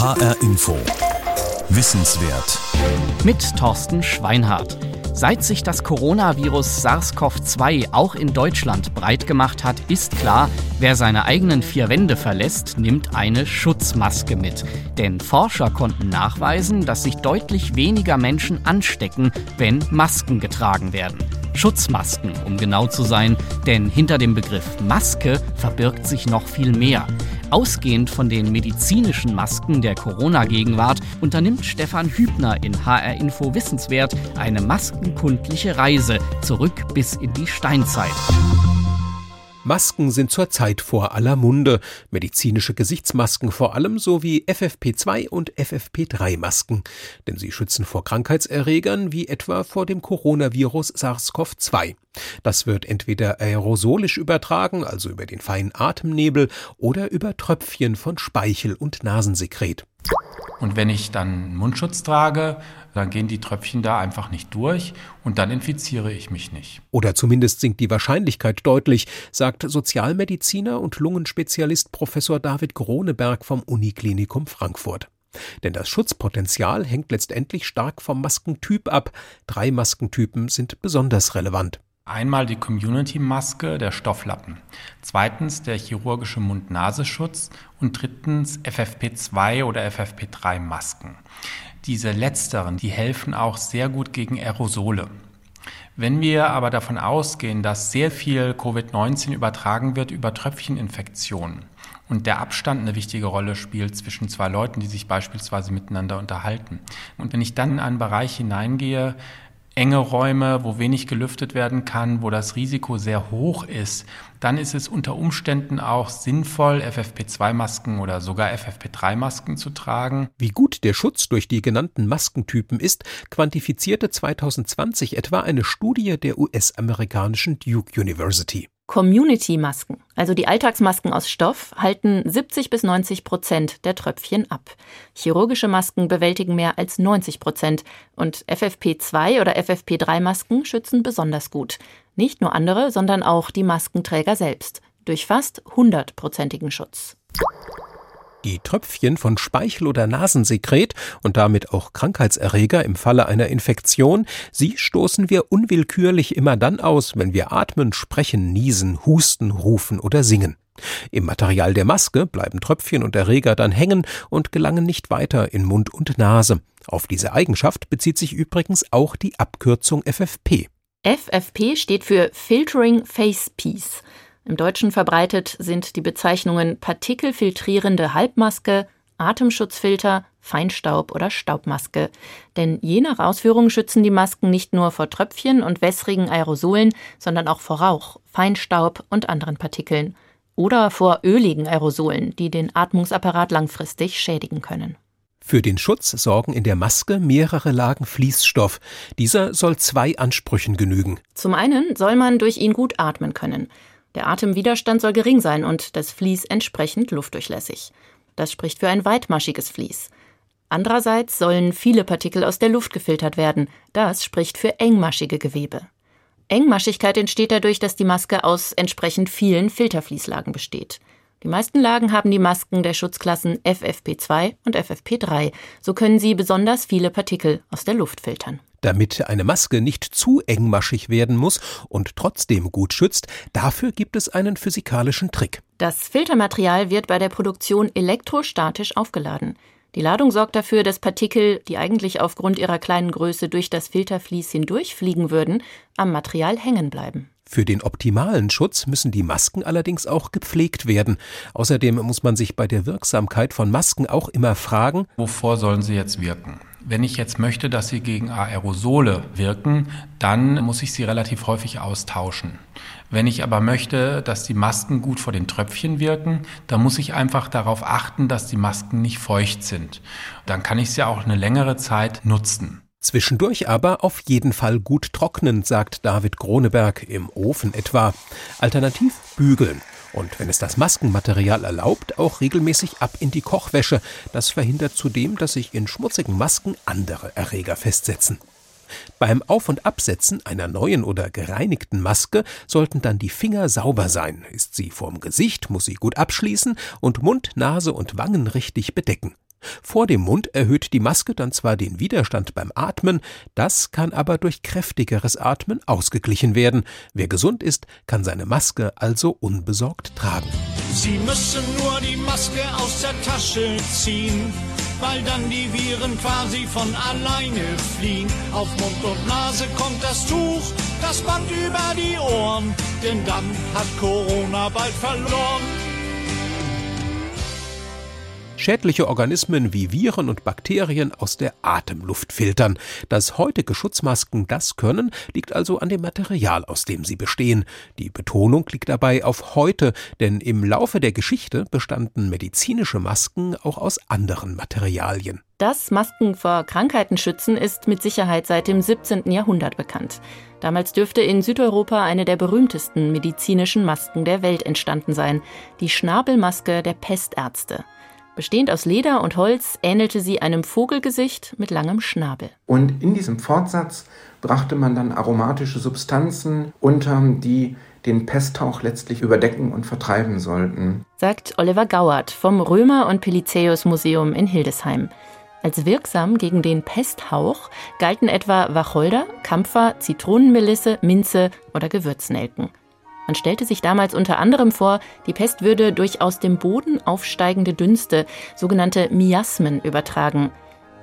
HR Info. Wissenswert. Mit Thorsten Schweinhardt. Seit sich das Coronavirus SARS-CoV-2 auch in Deutschland breit gemacht hat, ist klar, wer seine eigenen vier Wände verlässt, nimmt eine Schutzmaske mit. Denn Forscher konnten nachweisen, dass sich deutlich weniger Menschen anstecken, wenn Masken getragen werden. Schutzmasken, um genau zu sein, denn hinter dem Begriff Maske verbirgt sich noch viel mehr. Ausgehend von den medizinischen Masken der Corona-Gegenwart unternimmt Stefan Hübner in HR Info Wissenswert eine maskenkundliche Reise zurück bis in die Steinzeit. Masken sind zurzeit vor aller Munde, medizinische Gesichtsmasken vor allem sowie FFP2 und FFP3 denn sie schützen vor Krankheitserregern wie etwa vor dem Coronavirus SARS-CoV-2. Das wird entweder aerosolisch übertragen, also über den feinen Atemnebel, oder über Tröpfchen von Speichel und Nasensekret. Und wenn ich dann Mundschutz trage, dann gehen die Tröpfchen da einfach nicht durch und dann infiziere ich mich nicht. Oder zumindest sinkt die Wahrscheinlichkeit deutlich, sagt Sozialmediziner und Lungenspezialist Professor David Groneberg vom Uniklinikum Frankfurt. Denn das Schutzpotenzial hängt letztendlich stark vom Maskentyp ab. Drei Maskentypen sind besonders relevant. Einmal die Community-Maske, der Stofflappen. Zweitens der chirurgische Mund-Nasenschutz und drittens FFP2 oder FFP3-Masken. Diese letzteren, die helfen auch sehr gut gegen Aerosole. Wenn wir aber davon ausgehen, dass sehr viel Covid-19 übertragen wird über Tröpfcheninfektionen und der Abstand eine wichtige Rolle spielt zwischen zwei Leuten, die sich beispielsweise miteinander unterhalten. Und wenn ich dann in einen Bereich hineingehe, enge Räume, wo wenig gelüftet werden kann, wo das Risiko sehr hoch ist, dann ist es unter Umständen auch sinnvoll, FFP2-Masken oder sogar FFP3-Masken zu tragen. Wie gut der Schutz durch die genannten Maskentypen ist, quantifizierte 2020 etwa eine Studie der US-amerikanischen Duke University. Community-Masken, also die Alltagsmasken aus Stoff, halten 70 bis 90 Prozent der Tröpfchen ab. Chirurgische Masken bewältigen mehr als 90 Prozent und FFP2 oder FFP3-Masken schützen besonders gut. Nicht nur andere, sondern auch die Maskenträger selbst durch fast 100-prozentigen Schutz. Die Tröpfchen von Speichel oder Nasensekret und damit auch Krankheitserreger im Falle einer Infektion, sie stoßen wir unwillkürlich immer dann aus, wenn wir atmen, sprechen, niesen, husten, rufen oder singen. Im Material der Maske bleiben Tröpfchen und Erreger dann hängen und gelangen nicht weiter in Mund und Nase. Auf diese Eigenschaft bezieht sich übrigens auch die Abkürzung FFP. FFP steht für Filtering Face Piece. Im Deutschen verbreitet sind die Bezeichnungen partikelfiltrierende Halbmaske, Atemschutzfilter, Feinstaub oder Staubmaske. Denn je nach Ausführung schützen die Masken nicht nur vor Tröpfchen und wässrigen Aerosolen, sondern auch vor Rauch, Feinstaub und anderen Partikeln. Oder vor öligen Aerosolen, die den Atmungsapparat langfristig schädigen können. Für den Schutz sorgen in der Maske mehrere Lagen Fließstoff. Dieser soll zwei Ansprüchen genügen. Zum einen soll man durch ihn gut atmen können. Der Atemwiderstand soll gering sein und das Vlies entsprechend luftdurchlässig. Das spricht für ein weitmaschiges Vlies. Andererseits sollen viele Partikel aus der Luft gefiltert werden. Das spricht für engmaschige Gewebe. Engmaschigkeit entsteht dadurch, dass die Maske aus entsprechend vielen Filterfließlagen besteht. Die meisten Lagen haben die Masken der Schutzklassen FFP2 und FFP3. So können sie besonders viele Partikel aus der Luft filtern. Damit eine Maske nicht zu engmaschig werden muss und trotzdem gut schützt, dafür gibt es einen physikalischen Trick. Das Filtermaterial wird bei der Produktion elektrostatisch aufgeladen. Die Ladung sorgt dafür, dass Partikel, die eigentlich aufgrund ihrer kleinen Größe durch das Filtervlies hindurchfliegen würden, am Material hängen bleiben. Für den optimalen Schutz müssen die Masken allerdings auch gepflegt werden. Außerdem muss man sich bei der Wirksamkeit von Masken auch immer fragen, wovor sollen sie jetzt wirken? Wenn ich jetzt möchte, dass sie gegen Aerosole wirken, dann muss ich sie relativ häufig austauschen. Wenn ich aber möchte, dass die Masken gut vor den Tröpfchen wirken, dann muss ich einfach darauf achten, dass die Masken nicht feucht sind. Dann kann ich sie auch eine längere Zeit nutzen. Zwischendurch aber auf jeden Fall gut trocknen, sagt David Groneberg, im Ofen etwa. Alternativ bügeln. Und wenn es das Maskenmaterial erlaubt, auch regelmäßig ab in die Kochwäsche. Das verhindert zudem, dass sich in schmutzigen Masken andere Erreger festsetzen. Beim Auf- und Absetzen einer neuen oder gereinigten Maske sollten dann die Finger sauber sein. Ist sie vorm Gesicht, muss sie gut abschließen und Mund, Nase und Wangen richtig bedecken. Vor dem Mund erhöht die Maske dann zwar den Widerstand beim Atmen, das kann aber durch kräftigeres Atmen ausgeglichen werden. Wer gesund ist, kann seine Maske also unbesorgt tragen. Sie müssen nur die Maske aus der Tasche ziehen, weil dann die Viren quasi von alleine fliehen. Auf Mund und Nase kommt das Tuch, das Band über die Ohren, denn dann hat Corona bald verloren. Schädliche Organismen wie Viren und Bakterien aus der Atemluft filtern. Dass heutige Schutzmasken das können, liegt also an dem Material, aus dem sie bestehen. Die Betonung liegt dabei auf heute, denn im Laufe der Geschichte bestanden medizinische Masken auch aus anderen Materialien. Dass Masken vor Krankheiten schützen, ist mit Sicherheit seit dem 17. Jahrhundert bekannt. Damals dürfte in Südeuropa eine der berühmtesten medizinischen Masken der Welt entstanden sein, die Schnabelmaske der Pestärzte. Bestehend aus Leder und Holz ähnelte sie einem Vogelgesicht mit langem Schnabel. Und in diesem Fortsatz brachte man dann aromatische Substanzen unter, die den Pesthauch letztlich überdecken und vertreiben sollten. Sagt Oliver Gauert vom Römer- und Pelizaeus Museum in Hildesheim. Als wirksam gegen den Pesthauch galten etwa Wacholder, Kampfer, Zitronenmelisse, Minze oder Gewürznelken. Man stellte sich damals unter anderem vor, die Pest würde durch aus dem Boden aufsteigende Dünste, sogenannte Miasmen, übertragen.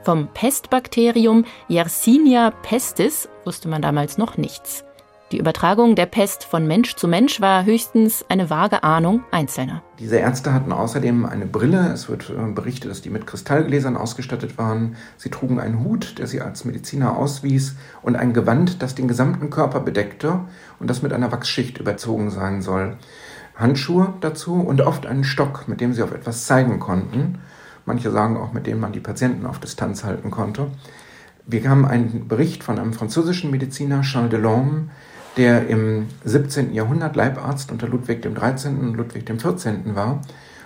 Vom Pestbakterium Yersinia pestis wusste man damals noch nichts. Die Übertragung der Pest von Mensch zu Mensch war höchstens eine vage Ahnung Einzelner. Diese Ärzte hatten außerdem eine Brille. Es wird äh, berichtet, dass die mit Kristallgläsern ausgestattet waren. Sie trugen einen Hut, der sie als Mediziner auswies, und ein Gewand, das den gesamten Körper bedeckte und das mit einer Wachsschicht überzogen sein soll. Handschuhe dazu und oft einen Stock, mit dem sie auf etwas zeigen konnten. Manche sagen auch, mit dem man die Patienten auf Distanz halten konnte. Wir haben einen Bericht von einem französischen Mediziner, Charles Delorme, der im 17. Jahrhundert Leibarzt unter Ludwig XIII. und Ludwig XIV. war.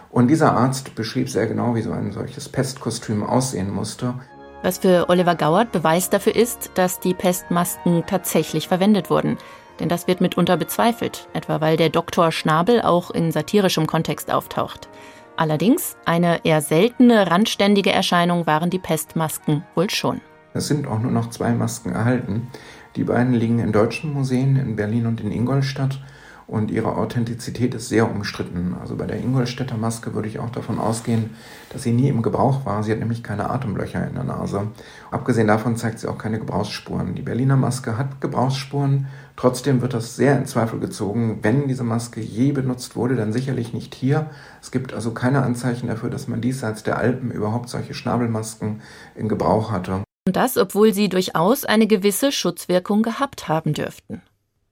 Und dieser Arzt beschrieb sehr genau, wie so ein solches Pestkostüm aussehen musste. Was für Oliver Gauert Beweis dafür ist, dass die Pestmasken tatsächlich verwendet wurden. Denn das wird mitunter bezweifelt, etwa weil der Doktor Schnabel auch in satirischem Kontext auftaucht. Allerdings eine eher seltene, randständige Erscheinung waren die Pestmasken wohl schon. Es sind auch nur noch zwei Masken erhalten. Die beiden liegen in deutschen Museen in Berlin und in Ingolstadt und ihre Authentizität ist sehr umstritten. Also bei der Ingolstädter Maske würde ich auch davon ausgehen, dass sie nie im Gebrauch war. Sie hat nämlich keine Atemlöcher in der Nase. Abgesehen davon zeigt sie auch keine Gebrauchsspuren. Die Berliner Maske hat Gebrauchsspuren. Trotzdem wird das sehr in Zweifel gezogen. Wenn diese Maske je benutzt wurde, dann sicherlich nicht hier. Es gibt also keine Anzeichen dafür, dass man diesseits der Alpen überhaupt solche Schnabelmasken in Gebrauch hatte. Und das, obwohl sie durchaus eine gewisse Schutzwirkung gehabt haben dürften.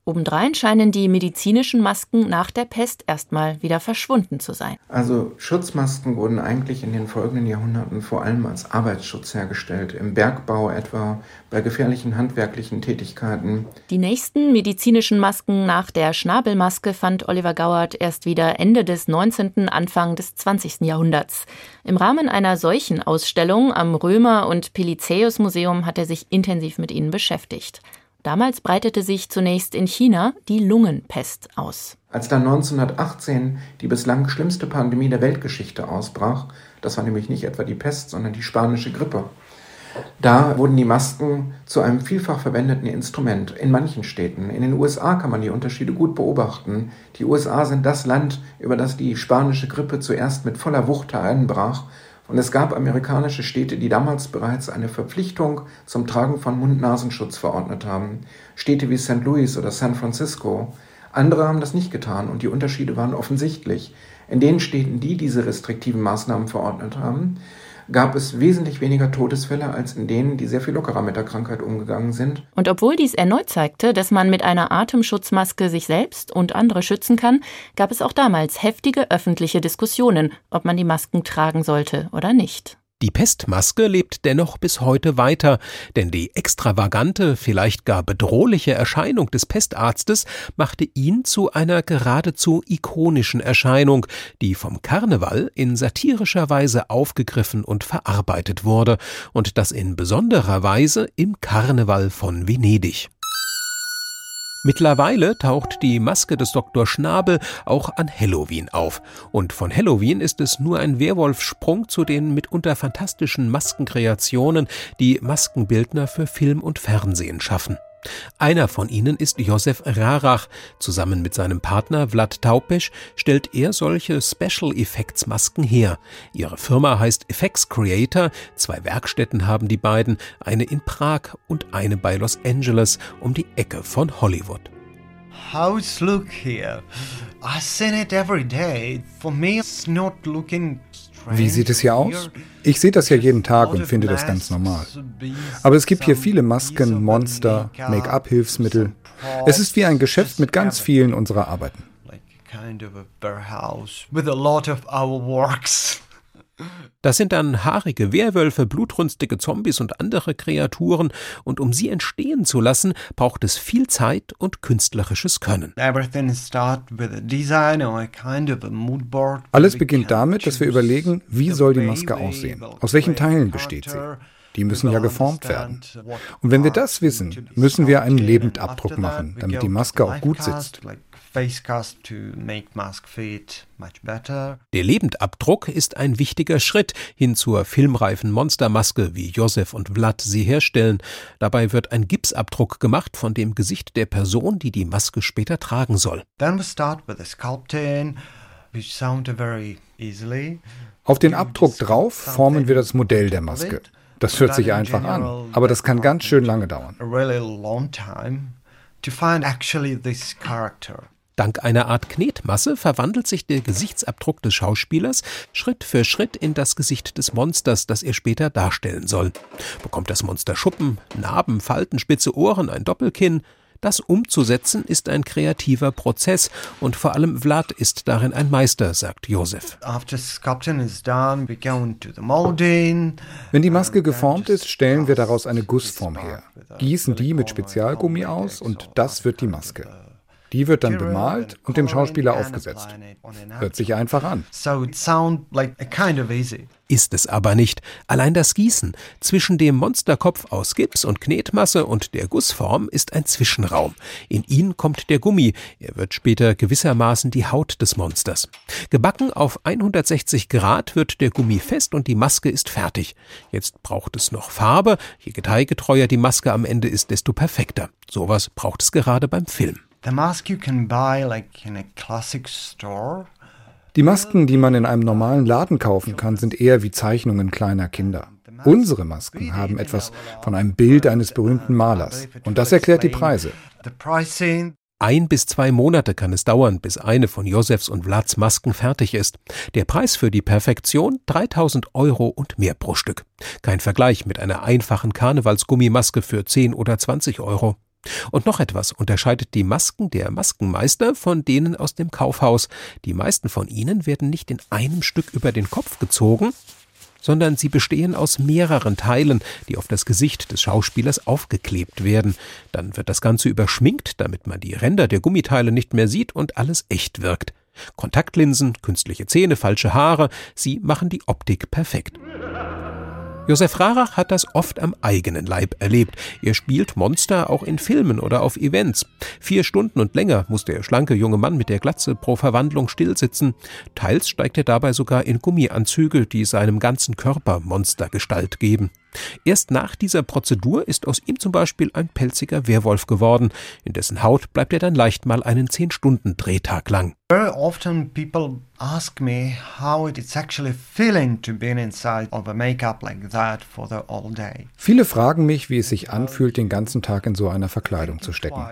Obendrein scheinen die medizinischen Masken nach der Pest erstmal wieder verschwunden zu sein. Also Schutzmasken wurden eigentlich in den folgenden Jahrhunderten vor allem als Arbeitsschutz hergestellt, im Bergbau etwa, bei gefährlichen handwerklichen Tätigkeiten. Die nächsten medizinischen Masken nach der Schnabelmaske fand Oliver Gauert erst wieder Ende des 19., Anfang des 20. Jahrhunderts. Im Rahmen einer solchen Ausstellung am Römer- und Pelizaeus Museum hat er sich intensiv mit ihnen beschäftigt. Damals breitete sich zunächst in China die Lungenpest aus. Als dann 1918 die bislang schlimmste Pandemie der Weltgeschichte ausbrach, das war nämlich nicht etwa die Pest, sondern die spanische Grippe, da wurden die Masken zu einem vielfach verwendeten Instrument in manchen Städten. In den USA kann man die Unterschiede gut beobachten. Die USA sind das Land, über das die spanische Grippe zuerst mit voller Wucht hereinbrach und es gab amerikanische Städte, die damals bereits eine Verpflichtung zum Tragen von Mund-Nasenschutz verordnet haben. Städte wie St. Louis oder San Francisco. Andere haben das nicht getan und die Unterschiede waren offensichtlich. In den Städten, die diese restriktiven Maßnahmen verordnet haben, gab es wesentlich weniger Todesfälle als in denen, die sehr viel lockerer mit der Krankheit umgegangen sind. Und obwohl dies erneut zeigte, dass man mit einer Atemschutzmaske sich selbst und andere schützen kann, gab es auch damals heftige öffentliche Diskussionen, ob man die Masken tragen sollte oder nicht. Die Pestmaske lebt dennoch bis heute weiter, denn die extravagante, vielleicht gar bedrohliche Erscheinung des Pestarztes machte ihn zu einer geradezu ikonischen Erscheinung, die vom Karneval in satirischer Weise aufgegriffen und verarbeitet wurde, und das in besonderer Weise im Karneval von Venedig. Mittlerweile taucht die Maske des Dr. Schnabel auch an Halloween auf. Und von Halloween ist es nur ein Werwolfsprung zu den mitunter fantastischen Maskenkreationen, die Maskenbildner für Film und Fernsehen schaffen. Einer von ihnen ist Josef Rarach. Zusammen mit seinem Partner Vlad Taupesch stellt er solche Special Effects Masken her. Ihre Firma heißt Effects Creator. Zwei Werkstätten haben die beiden, eine in Prag und eine bei Los Angeles um die Ecke von Hollywood. How's look here? I seen it every day. For me it's not looking wie sieht es hier aus? Ich sehe das ja jeden Tag und finde das ganz normal. Aber es gibt hier viele Masken, Monster, Make-up-Hilfsmittel. Es ist wie ein Geschäft mit ganz vielen unserer Arbeiten. Das sind dann haarige Werwölfe, blutrünstige Zombies und andere Kreaturen, und um sie entstehen zu lassen, braucht es viel Zeit und künstlerisches Können. Alles beginnt damit, dass wir überlegen, wie soll die Maske aussehen? Aus welchen Teilen besteht sie? Die müssen ja geformt werden. Und wenn wir das wissen, müssen wir einen Lebendabdruck machen, damit die Maske auch gut sitzt. Der Lebendabdruck ist ein wichtiger Schritt hin zur filmreifen Monstermaske, wie Josef und Vlad sie herstellen. Dabei wird ein Gipsabdruck gemacht von dem Gesicht der Person, die die Maske später tragen soll. Auf den Abdruck drauf formen wir das Modell der Maske. Das hört sich einfach an, aber das kann ganz schön lange dauern. Dank einer Art Knetmasse verwandelt sich der Gesichtsabdruck des Schauspielers Schritt für Schritt in das Gesicht des Monsters, das er später darstellen soll. Bekommt das Monster Schuppen, Narben, Falten, spitze Ohren, ein Doppelkinn, das umzusetzen ist ein kreativer Prozess und vor allem Vlad ist darin ein Meister, sagt Josef. Wenn die Maske geformt ist, stellen wir daraus eine Gussform her, gießen die mit Spezialgummi aus und das wird die Maske. Die wird dann bemalt und dem Schauspieler aufgesetzt. Hört sich einfach an. Ist es aber nicht. Allein das Gießen zwischen dem Monsterkopf aus Gips und Knetmasse und der Gussform ist ein Zwischenraum. In ihn kommt der Gummi. Er wird später gewissermaßen die Haut des Monsters. Gebacken auf 160 Grad wird der Gummi fest und die Maske ist fertig. Jetzt braucht es noch Farbe. Je detailgetreuer die Maske am Ende ist, desto perfekter. Sowas braucht es gerade beim Film. The mask you can buy like in a classic store. Die Masken, die man in einem normalen Laden kaufen kann, sind eher wie Zeichnungen kleiner Kinder. Unsere Masken haben etwas von einem Bild eines berühmten Malers. Und das erklärt die Preise. Ein bis zwei Monate kann es dauern, bis eine von Josefs und Vlads Masken fertig ist. Der Preis für die Perfektion 3000 Euro und mehr pro Stück. Kein Vergleich mit einer einfachen Karnevalsgummimaske für 10 oder 20 Euro. Und noch etwas unterscheidet die Masken der Maskenmeister von denen aus dem Kaufhaus. Die meisten von ihnen werden nicht in einem Stück über den Kopf gezogen, sondern sie bestehen aus mehreren Teilen, die auf das Gesicht des Schauspielers aufgeklebt werden. Dann wird das Ganze überschminkt, damit man die Ränder der Gummiteile nicht mehr sieht und alles echt wirkt. Kontaktlinsen, künstliche Zähne, falsche Haare, sie machen die Optik perfekt. Josef Rarach hat das oft am eigenen Leib erlebt. Er spielt Monster auch in Filmen oder auf Events. Vier Stunden und länger muss der schlanke junge Mann mit der Glatze pro Verwandlung stillsitzen. Teils steigt er dabei sogar in Gummianzüge, die seinem ganzen Körper Monstergestalt geben. Erst nach dieser Prozedur ist aus ihm zum Beispiel ein pelziger Werwolf geworden. In dessen Haut bleibt er dann leicht mal einen 10-Stunden-Drehtag lang. Very often people ask me how it's actually feeling to be inside of a makeup like that for the all day. Viele fragen mich, wie es sich anfühlt, den ganzen Tag in so einer Verkleidung zu stecken.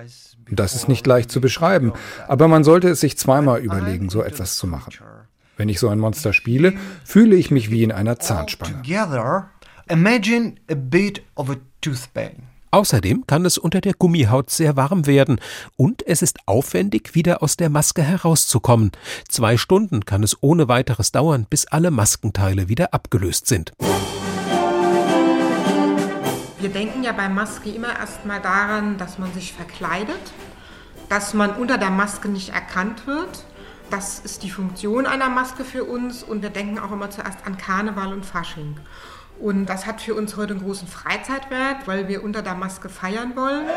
Das ist nicht leicht zu beschreiben, aber man sollte es sich zweimal überlegen, so etwas zu machen. Wenn ich so ein Monster spiele, fühle ich mich wie in einer Zahnspange. Imagine a bit of a toothpaste. Außerdem kann es unter der Gummihaut sehr warm werden und es ist aufwendig, wieder aus der Maske herauszukommen. Zwei Stunden kann es ohne weiteres dauern, bis alle Maskenteile wieder abgelöst sind. Wir denken ja bei Maske immer erstmal daran, dass man sich verkleidet, dass man unter der Maske nicht erkannt wird. Das ist die Funktion einer Maske für uns und wir denken auch immer zuerst an Karneval und Fasching. Und das hat für uns heute einen großen Freizeitwert, weil wir unter der Maske feiern wollen.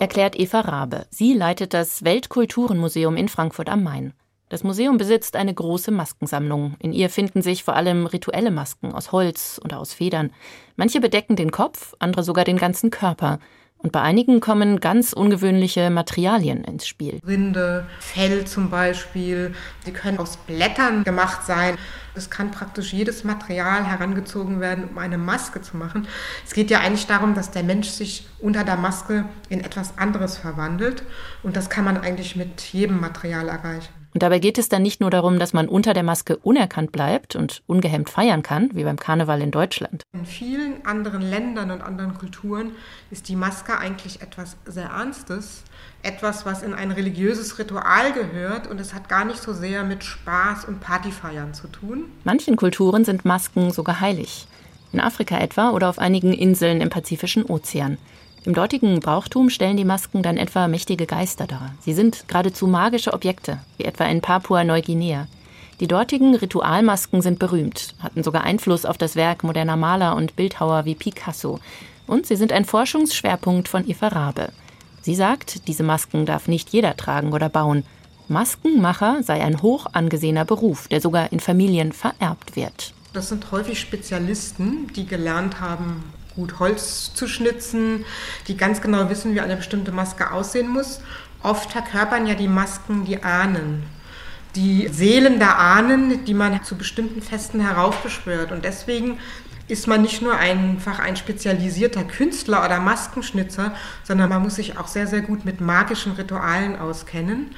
erklärt Eva Rabe. Sie leitet das Weltkulturenmuseum in Frankfurt am Main. Das Museum besitzt eine große Maskensammlung. In ihr finden sich vor allem rituelle Masken aus Holz oder aus Federn. Manche bedecken den Kopf, andere sogar den ganzen Körper. Und bei einigen kommen ganz ungewöhnliche Materialien ins Spiel. Rinde, Fell zum Beispiel. Sie können aus Blättern gemacht sein. Es kann praktisch jedes Material herangezogen werden, um eine Maske zu machen. Es geht ja eigentlich darum, dass der Mensch sich unter der Maske in etwas anderes verwandelt. Und das kann man eigentlich mit jedem Material erreichen. Und dabei geht es dann nicht nur darum, dass man unter der Maske unerkannt bleibt und ungehemmt feiern kann, wie beim Karneval in Deutschland. In vielen anderen Ländern und anderen Kulturen ist die Maske eigentlich etwas sehr Ernstes, etwas, was in ein religiöses Ritual gehört und es hat gar nicht so sehr mit Spaß und Partyfeiern zu tun. Manchen Kulturen sind Masken sogar heilig. In Afrika etwa oder auf einigen Inseln im Pazifischen Ozean. Im dortigen Brauchtum stellen die Masken dann etwa mächtige Geister dar. Sie sind geradezu magische Objekte, wie etwa in Papua-Neuguinea. Die dortigen Ritualmasken sind berühmt, hatten sogar Einfluss auf das Werk moderner Maler und Bildhauer wie Picasso. Und sie sind ein Forschungsschwerpunkt von Eva Rabe. Sie sagt, diese Masken darf nicht jeder tragen oder bauen. Maskenmacher sei ein hoch angesehener Beruf, der sogar in Familien vererbt wird. Das sind häufig Spezialisten, die gelernt haben, gut Holz zu schnitzen, die ganz genau wissen, wie eine bestimmte Maske aussehen muss. Oft verkörpern ja die Masken die Ahnen, die Seelen der Ahnen, die man zu bestimmten Festen heraufbeschwört. Und deswegen ist man nicht nur einfach ein spezialisierter Künstler oder Maskenschnitzer, sondern man muss sich auch sehr, sehr gut mit magischen Ritualen auskennen.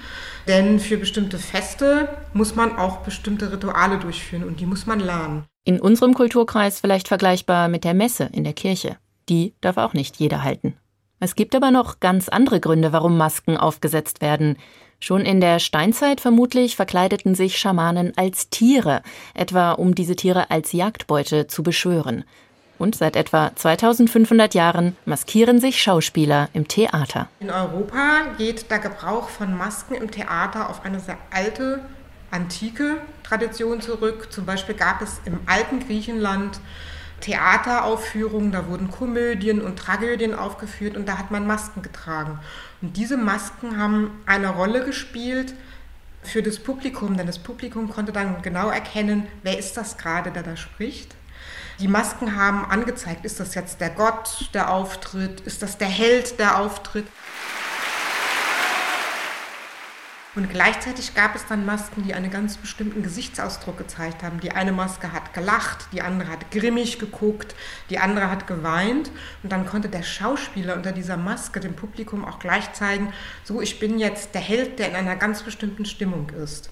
Denn für bestimmte Feste muss man auch bestimmte Rituale durchführen und die muss man lernen. In unserem Kulturkreis vielleicht vergleichbar mit der Messe in der Kirche. Die darf auch nicht jeder halten. Es gibt aber noch ganz andere Gründe, warum Masken aufgesetzt werden. Schon in der Steinzeit vermutlich verkleideten sich Schamanen als Tiere, etwa um diese Tiere als Jagdbeute zu beschwören. Und seit etwa 2500 Jahren maskieren sich Schauspieler im Theater. In Europa geht der Gebrauch von Masken im Theater auf eine sehr alte antike Tradition zurück. Zum Beispiel gab es im alten Griechenland Theateraufführungen, da wurden Komödien und Tragödien aufgeführt und da hat man Masken getragen. Und diese Masken haben eine Rolle gespielt für das Publikum, denn das Publikum konnte dann genau erkennen, wer ist das gerade, der da spricht. Die Masken haben angezeigt, ist das jetzt der Gott, der auftritt, ist das der Held, der auftritt. Und gleichzeitig gab es dann Masken, die einen ganz bestimmten Gesichtsausdruck gezeigt haben. Die eine Maske hat gelacht, die andere hat grimmig geguckt, die andere hat geweint. Und dann konnte der Schauspieler unter dieser Maske dem Publikum auch gleich zeigen, so ich bin jetzt der Held, der in einer ganz bestimmten Stimmung ist.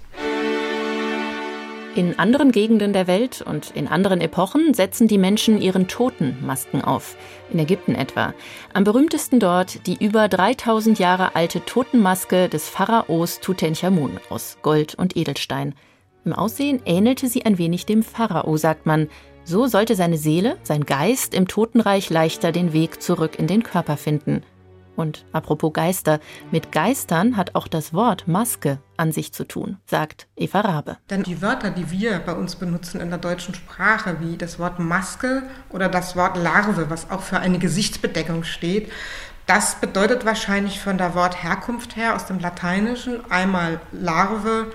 In anderen Gegenden der Welt und in anderen Epochen setzen die Menschen ihren Toten Masken auf. In Ägypten etwa. Am berühmtesten dort die über 3000 Jahre alte Totenmaske des Pharaos Tutanchamun aus Gold und Edelstein. Im Aussehen ähnelte sie ein wenig dem Pharao, sagt man. So sollte seine Seele, sein Geist im Totenreich leichter den Weg zurück in den Körper finden. Und apropos Geister, mit Geistern hat auch das Wort Maske an sich zu tun, sagt Eva Rabe. Denn die Wörter, die wir bei uns benutzen in der deutschen Sprache, wie das Wort Maske oder das Wort Larve, was auch für eine Gesichtsbedeckung steht, das bedeutet wahrscheinlich von der Wortherkunft her aus dem Lateinischen einmal Larve,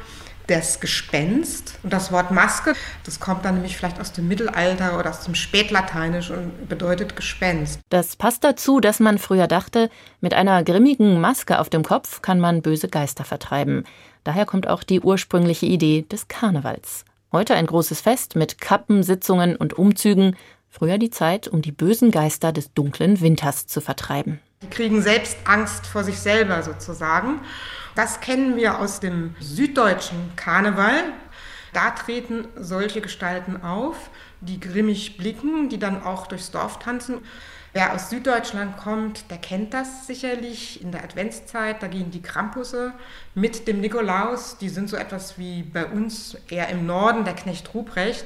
das Gespenst. Und das Wort Maske, das kommt dann nämlich vielleicht aus dem Mittelalter oder aus dem Spätlateinisch und bedeutet Gespenst. Das passt dazu, dass man früher dachte, mit einer grimmigen Maske auf dem Kopf kann man böse Geister vertreiben. Daher kommt auch die ursprüngliche Idee des Karnevals. Heute ein großes Fest mit Kappen, Sitzungen und Umzügen. Früher die Zeit, um die bösen Geister des dunklen Winters zu vertreiben. Die kriegen selbst Angst vor sich selber sozusagen. Das kennen wir aus dem süddeutschen Karneval. Da treten solche Gestalten auf, die grimmig blicken, die dann auch durchs Dorf tanzen. Wer aus Süddeutschland kommt, der kennt das sicherlich. In der Adventszeit, da gehen die Krampusse mit dem Nikolaus. Die sind so etwas wie bei uns eher im Norden, der Knecht Ruprecht.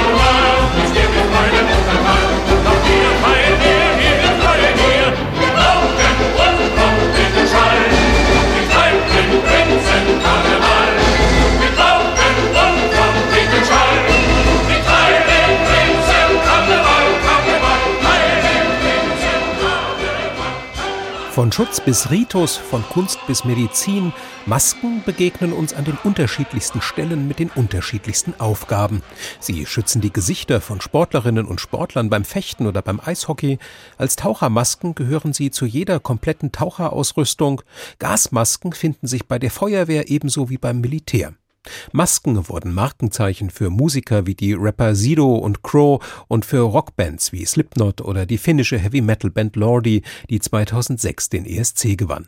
Von Schutz bis Ritus, von Kunst bis Medizin, Masken begegnen uns an den unterschiedlichsten Stellen mit den unterschiedlichsten Aufgaben. Sie schützen die Gesichter von Sportlerinnen und Sportlern beim Fechten oder beim Eishockey. Als Tauchermasken gehören sie zu jeder kompletten Taucherausrüstung. Gasmasken finden sich bei der Feuerwehr ebenso wie beim Militär. Masken wurden Markenzeichen für Musiker wie die Rapper Sido und Crow und für Rockbands wie Slipknot oder die finnische Heavy Metal Band Lordi, die 2006 den ESC gewann.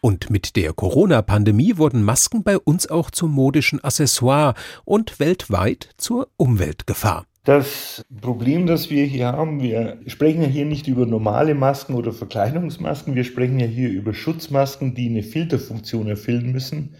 Und mit der Corona-Pandemie wurden Masken bei uns auch zum modischen Accessoire und weltweit zur Umweltgefahr. Das Problem, das wir hier haben, wir sprechen ja hier nicht über normale Masken oder Verkleidungsmasken, wir sprechen ja hier über Schutzmasken, die eine Filterfunktion erfüllen müssen.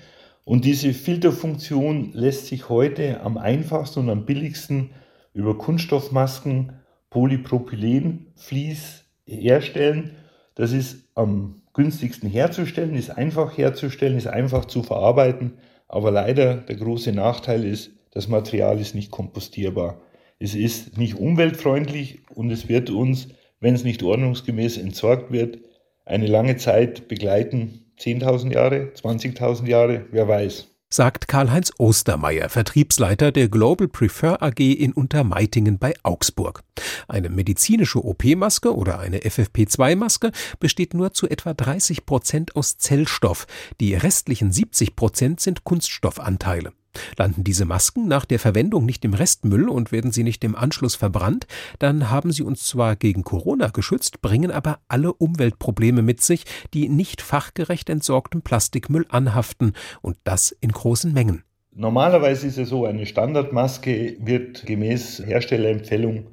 Und diese Filterfunktion lässt sich heute am einfachsten und am billigsten über Kunststoffmasken, Polypropylen, Vlies herstellen. Das ist am günstigsten herzustellen, ist einfach herzustellen, ist einfach zu verarbeiten. Aber leider der große Nachteil ist, das Material ist nicht kompostierbar. Es ist nicht umweltfreundlich und es wird uns, wenn es nicht ordnungsgemäß entsorgt wird, eine lange Zeit begleiten. 10.000 Jahre, 20.000 Jahre, wer weiß sagt Karl-Heinz Ostermeier, Vertriebsleiter der Global Prefer AG in Untermeitingen bei Augsburg. Eine medizinische OP-Maske oder eine FFP2-Maske besteht nur zu etwa 30 Prozent aus Zellstoff. Die restlichen 70 Prozent sind Kunststoffanteile. Landen diese Masken nach der Verwendung nicht im Restmüll und werden sie nicht im Anschluss verbrannt, dann haben sie uns zwar gegen Corona geschützt, bringen aber alle Umweltprobleme mit sich, die nicht fachgerecht entsorgtem Plastikmüll anhaften und das in großen Mengen. Normalerweise ist es so, eine Standardmaske wird gemäß Herstellerempfehlung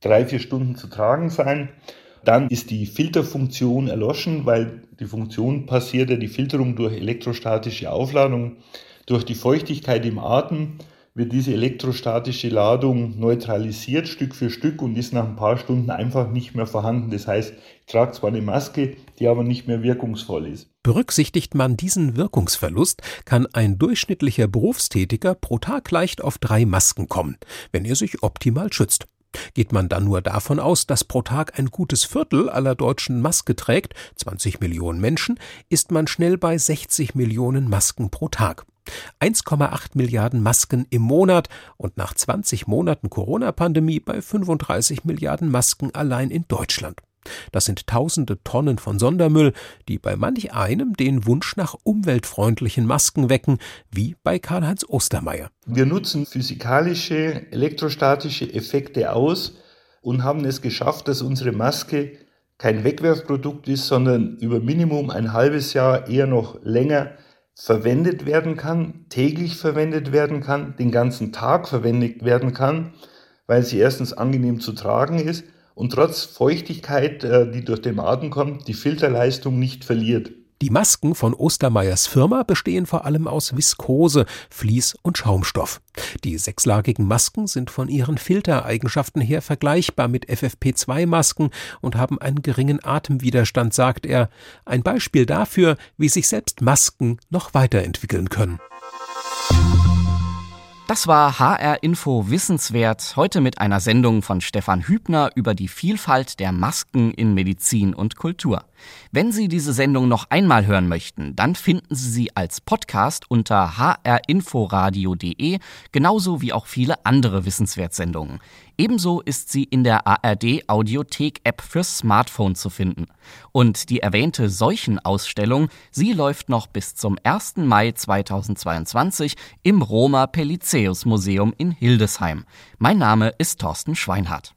drei, vier Stunden zu tragen sein. Dann ist die Filterfunktion erloschen, weil die Funktion passiert ja die Filterung durch elektrostatische Aufladung. Durch die Feuchtigkeit im Atem wird diese elektrostatische Ladung neutralisiert Stück für Stück und ist nach ein paar Stunden einfach nicht mehr vorhanden. Das heißt, ich trage zwar eine Maske, die aber nicht mehr wirkungsvoll ist. Berücksichtigt man diesen Wirkungsverlust, kann ein durchschnittlicher Berufstätiger pro Tag leicht auf drei Masken kommen, wenn er sich optimal schützt. Geht man dann nur davon aus, dass pro Tag ein gutes Viertel aller Deutschen Maske trägt, 20 Millionen Menschen, ist man schnell bei 60 Millionen Masken pro Tag. 1,8 Milliarden Masken im Monat und nach 20 Monaten Corona-Pandemie bei 35 Milliarden Masken allein in Deutschland. Das sind tausende Tonnen von Sondermüll, die bei manch einem den Wunsch nach umweltfreundlichen Masken wecken, wie bei Karl-Heinz Ostermeier. Wir nutzen physikalische, elektrostatische Effekte aus und haben es geschafft, dass unsere Maske kein Wegwerfprodukt ist, sondern über Minimum ein halbes Jahr, eher noch länger verwendet werden kann, täglich verwendet werden kann, den ganzen Tag verwendet werden kann, weil sie erstens angenehm zu tragen ist und trotz Feuchtigkeit, äh, die durch den Atem kommt, die Filterleistung nicht verliert. Die Masken von Ostermeyers Firma bestehen vor allem aus Viskose, Vlies und Schaumstoff. Die sechslagigen Masken sind von ihren Filtereigenschaften her vergleichbar mit FFP2-Masken und haben einen geringen Atemwiderstand, sagt er. Ein Beispiel dafür, wie sich selbst Masken noch weiterentwickeln können. Das war HR Info Wissenswert, heute mit einer Sendung von Stefan Hübner über die Vielfalt der Masken in Medizin und Kultur. Wenn Sie diese Sendung noch einmal hören möchten, dann finden Sie sie als Podcast unter hrinforadio.de, genauso wie auch viele andere Wissenswertsendungen. Ebenso ist sie in der ARD Audiothek App fürs Smartphone zu finden. Und die erwähnte Seuchenausstellung, sie läuft noch bis zum 1. Mai 2022 im Roma Pelizeus Museum in Hildesheim. Mein Name ist Thorsten Schweinhardt.